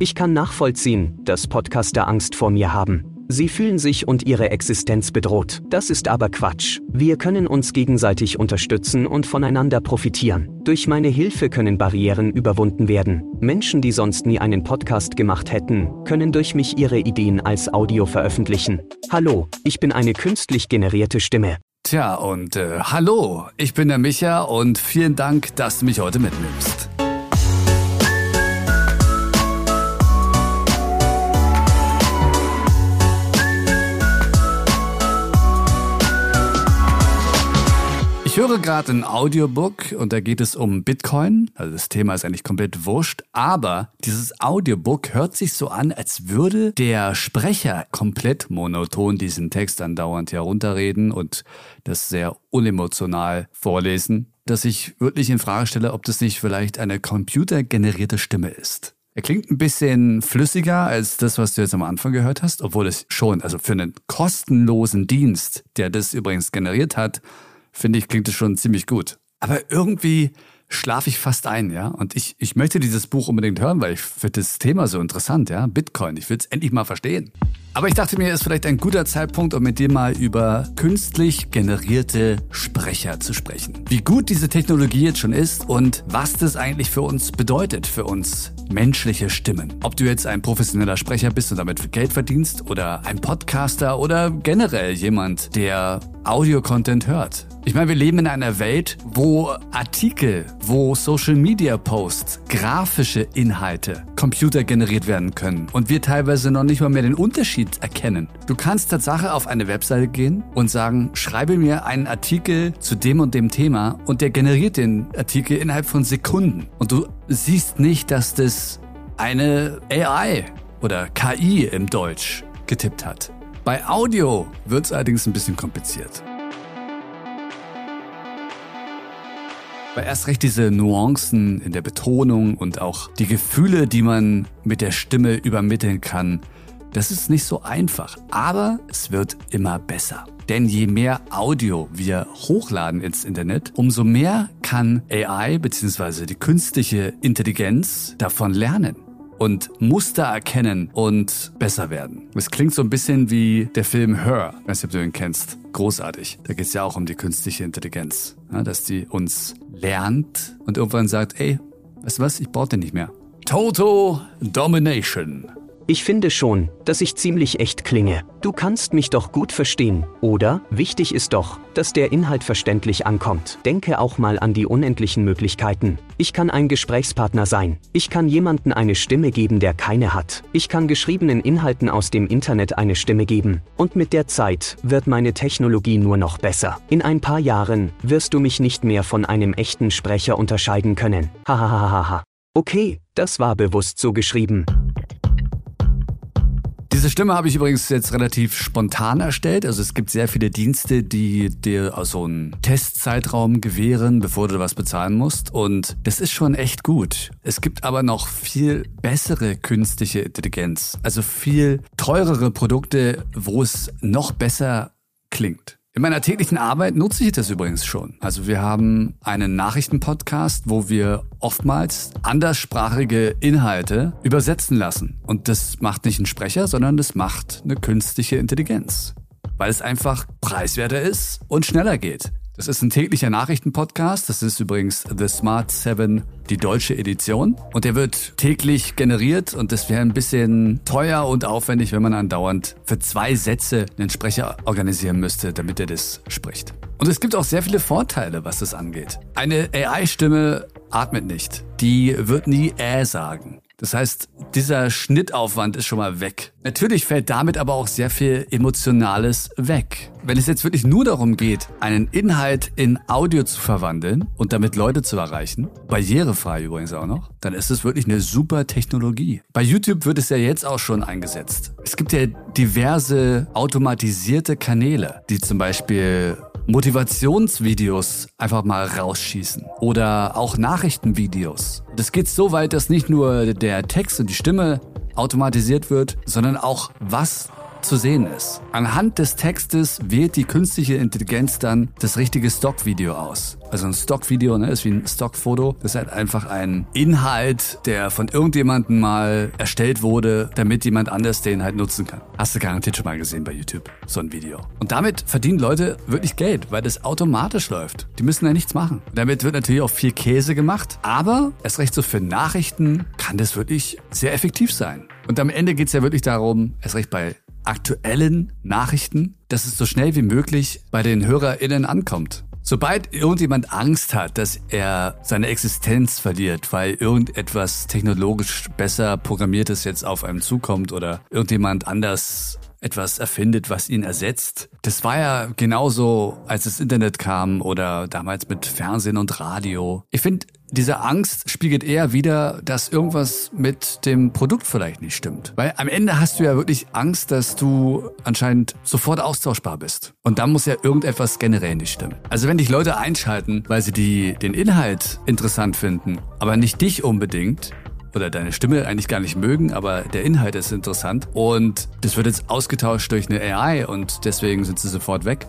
Ich kann nachvollziehen, dass Podcaster Angst vor mir haben. Sie fühlen sich und ihre Existenz bedroht. Das ist aber Quatsch. Wir können uns gegenseitig unterstützen und voneinander profitieren. Durch meine Hilfe können Barrieren überwunden werden. Menschen, die sonst nie einen Podcast gemacht hätten, können durch mich ihre Ideen als Audio veröffentlichen. Hallo, ich bin eine künstlich generierte Stimme. Tja, und äh, hallo, ich bin der Micha und vielen Dank, dass du mich heute mitnimmst. Gerade ein Audiobook und da geht es um Bitcoin. Also das Thema ist eigentlich komplett wurscht, aber dieses Audiobook hört sich so an, als würde der Sprecher komplett monoton diesen Text andauernd herunterreden und das sehr unemotional vorlesen, dass ich wirklich in Frage stelle, ob das nicht vielleicht eine computergenerierte Stimme ist. Er klingt ein bisschen flüssiger als das, was du jetzt am Anfang gehört hast, obwohl es schon, also für einen kostenlosen Dienst, der das übrigens generiert hat, finde ich, klingt es schon ziemlich gut. Aber irgendwie schlafe ich fast ein, ja. Und ich, ich möchte dieses Buch unbedingt hören, weil ich finde das Thema so interessant, ja. Bitcoin, ich will es endlich mal verstehen. Aber ich dachte mir, es ist vielleicht ein guter Zeitpunkt, um mit dir mal über künstlich generierte Sprecher zu sprechen. Wie gut diese Technologie jetzt schon ist und was das eigentlich für uns bedeutet, für uns menschliche Stimmen. Ob du jetzt ein professioneller Sprecher bist und damit Geld verdienst oder ein Podcaster oder generell jemand, der Audio-Content hört. Ich meine, wir leben in einer Welt, wo Artikel, wo Social-Media-Posts, grafische Inhalte computergeneriert werden können und wir teilweise noch nicht mal mehr den Unterschied erkennen. Du kannst Tatsache auf eine Webseite gehen und sagen, schreibe mir einen Artikel zu dem und dem Thema und der generiert den Artikel innerhalb von Sekunden. Und du siehst nicht, dass das eine AI oder KI im Deutsch getippt hat. Bei Audio wird es allerdings ein bisschen kompliziert. Aber erst recht diese Nuancen in der Betonung und auch die Gefühle, die man mit der Stimme übermitteln kann, das ist nicht so einfach. Aber es wird immer besser. Denn je mehr Audio wir hochladen ins Internet, umso mehr kann AI bzw. die künstliche Intelligenz davon lernen und Muster erkennen und besser werden. Es klingt so ein bisschen wie der Film Her, weiß nicht, ob du ihn kennst. Großartig. Da geht es ja auch um die künstliche Intelligenz, ja, dass die uns lernt und irgendwann sagt, ey, weißt du was, ich brauche den nicht mehr. Total Domination. Ich finde schon, dass ich ziemlich echt klinge. Du kannst mich doch gut verstehen, oder? Wichtig ist doch, dass der Inhalt verständlich ankommt. Denke auch mal an die unendlichen Möglichkeiten. Ich kann ein Gesprächspartner sein. Ich kann jemanden eine Stimme geben, der keine hat. Ich kann geschriebenen Inhalten aus dem Internet eine Stimme geben. Und mit der Zeit wird meine Technologie nur noch besser. In ein paar Jahren wirst du mich nicht mehr von einem echten Sprecher unterscheiden können. Hahaha. Okay, das war bewusst so geschrieben. Diese Stimme habe ich übrigens jetzt relativ spontan erstellt. Also es gibt sehr viele Dienste, die dir so einen Testzeitraum gewähren, bevor du was bezahlen musst. Und das ist schon echt gut. Es gibt aber noch viel bessere künstliche Intelligenz. Also viel teurere Produkte, wo es noch besser klingt. In meiner täglichen Arbeit nutze ich das übrigens schon. Also wir haben einen Nachrichtenpodcast, wo wir oftmals anderssprachige Inhalte übersetzen lassen. Und das macht nicht ein Sprecher, sondern das macht eine künstliche Intelligenz. Weil es einfach preiswerter ist und schneller geht. Das ist ein täglicher Nachrichtenpodcast. Das ist übrigens The Smart 7, die deutsche Edition. Und der wird täglich generiert und das wäre ein bisschen teuer und aufwendig, wenn man andauernd für zwei Sätze einen Sprecher organisieren müsste, damit er das spricht. Und es gibt auch sehr viele Vorteile, was das angeht. Eine AI-Stimme atmet nicht. Die wird nie äh sagen. Das heißt, dieser Schnittaufwand ist schon mal weg. Natürlich fällt damit aber auch sehr viel Emotionales weg. Wenn es jetzt wirklich nur darum geht, einen Inhalt in Audio zu verwandeln und damit Leute zu erreichen, barrierefrei übrigens auch noch, dann ist es wirklich eine super Technologie. Bei YouTube wird es ja jetzt auch schon eingesetzt. Es gibt ja diverse automatisierte Kanäle, die zum Beispiel Motivationsvideos einfach mal rausschießen oder auch Nachrichtenvideos. Das geht so weit, dass nicht nur der Text und die Stimme automatisiert wird, sondern auch was zu sehen ist. Anhand des Textes wählt die künstliche Intelligenz dann das richtige Stockvideo aus. Also ein Stockvideo ne, ist wie ein Stockfoto. Das ist halt einfach ein Inhalt, der von irgendjemandem mal erstellt wurde, damit jemand anders den halt nutzen kann. Hast du garantiert schon mal gesehen bei YouTube, so ein Video. Und damit verdienen Leute wirklich Geld, weil das automatisch läuft. Die müssen ja nichts machen. Damit wird natürlich auch viel Käse gemacht, aber erst recht so für Nachrichten kann das wirklich sehr effektiv sein. Und am Ende geht es ja wirklich darum, erst recht bei aktuellen Nachrichten, dass es so schnell wie möglich bei den HörerInnen ankommt. Sobald irgendjemand Angst hat, dass er seine Existenz verliert, weil irgendetwas technologisch besser programmiertes jetzt auf einem zukommt oder irgendjemand anders etwas erfindet, was ihn ersetzt. Das war ja genauso, als das Internet kam oder damals mit Fernsehen und Radio. Ich finde, diese Angst spiegelt eher wieder, dass irgendwas mit dem Produkt vielleicht nicht stimmt. Weil am Ende hast du ja wirklich Angst, dass du anscheinend sofort austauschbar bist. Und dann muss ja irgendetwas generell nicht stimmen. Also wenn dich Leute einschalten, weil sie die, den Inhalt interessant finden, aber nicht dich unbedingt, oder deine Stimme eigentlich gar nicht mögen, aber der Inhalt ist interessant und das wird jetzt ausgetauscht durch eine AI und deswegen sind sie sofort weg.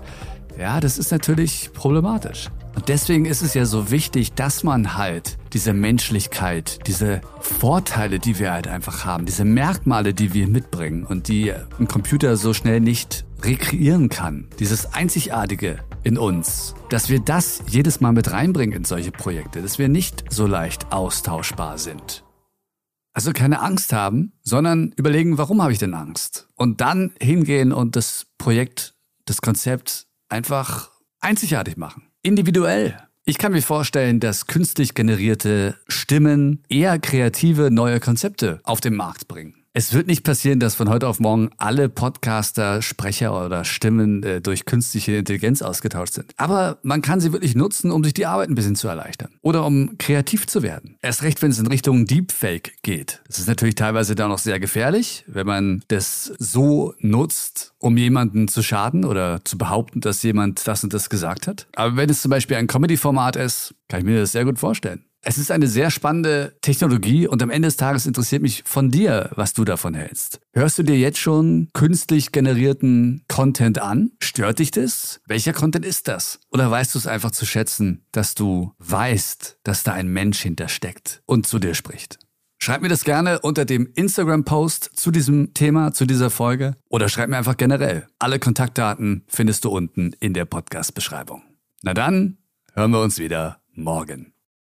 Ja, das ist natürlich problematisch. Und deswegen ist es ja so wichtig, dass man halt diese Menschlichkeit, diese Vorteile, die wir halt einfach haben, diese Merkmale, die wir mitbringen und die ein Computer so schnell nicht rekreieren kann, dieses Einzigartige in uns, dass wir das jedes Mal mit reinbringen in solche Projekte, dass wir nicht so leicht austauschbar sind. Also keine Angst haben, sondern überlegen, warum habe ich denn Angst? Und dann hingehen und das Projekt, das Konzept einfach einzigartig machen. Individuell. Ich kann mir vorstellen, dass künstlich generierte Stimmen eher kreative neue Konzepte auf den Markt bringen. Es wird nicht passieren, dass von heute auf morgen alle Podcaster, Sprecher oder Stimmen äh, durch künstliche Intelligenz ausgetauscht sind. Aber man kann sie wirklich nutzen, um sich die Arbeit ein bisschen zu erleichtern. Oder um kreativ zu werden. Erst recht, wenn es in Richtung Deepfake geht. Das ist natürlich teilweise da noch sehr gefährlich, wenn man das so nutzt, um jemanden zu schaden oder zu behaupten, dass jemand das und das gesagt hat. Aber wenn es zum Beispiel ein Comedy-Format ist, kann ich mir das sehr gut vorstellen. Es ist eine sehr spannende Technologie und am Ende des Tages interessiert mich von dir, was du davon hältst. Hörst du dir jetzt schon künstlich generierten Content an? Stört dich das? Welcher Content ist das? Oder weißt du es einfach zu schätzen, dass du weißt, dass da ein Mensch hintersteckt und zu dir spricht? Schreib mir das gerne unter dem Instagram-Post zu diesem Thema, zu dieser Folge oder schreib mir einfach generell. Alle Kontaktdaten findest du unten in der Podcast-Beschreibung. Na dann, hören wir uns wieder morgen.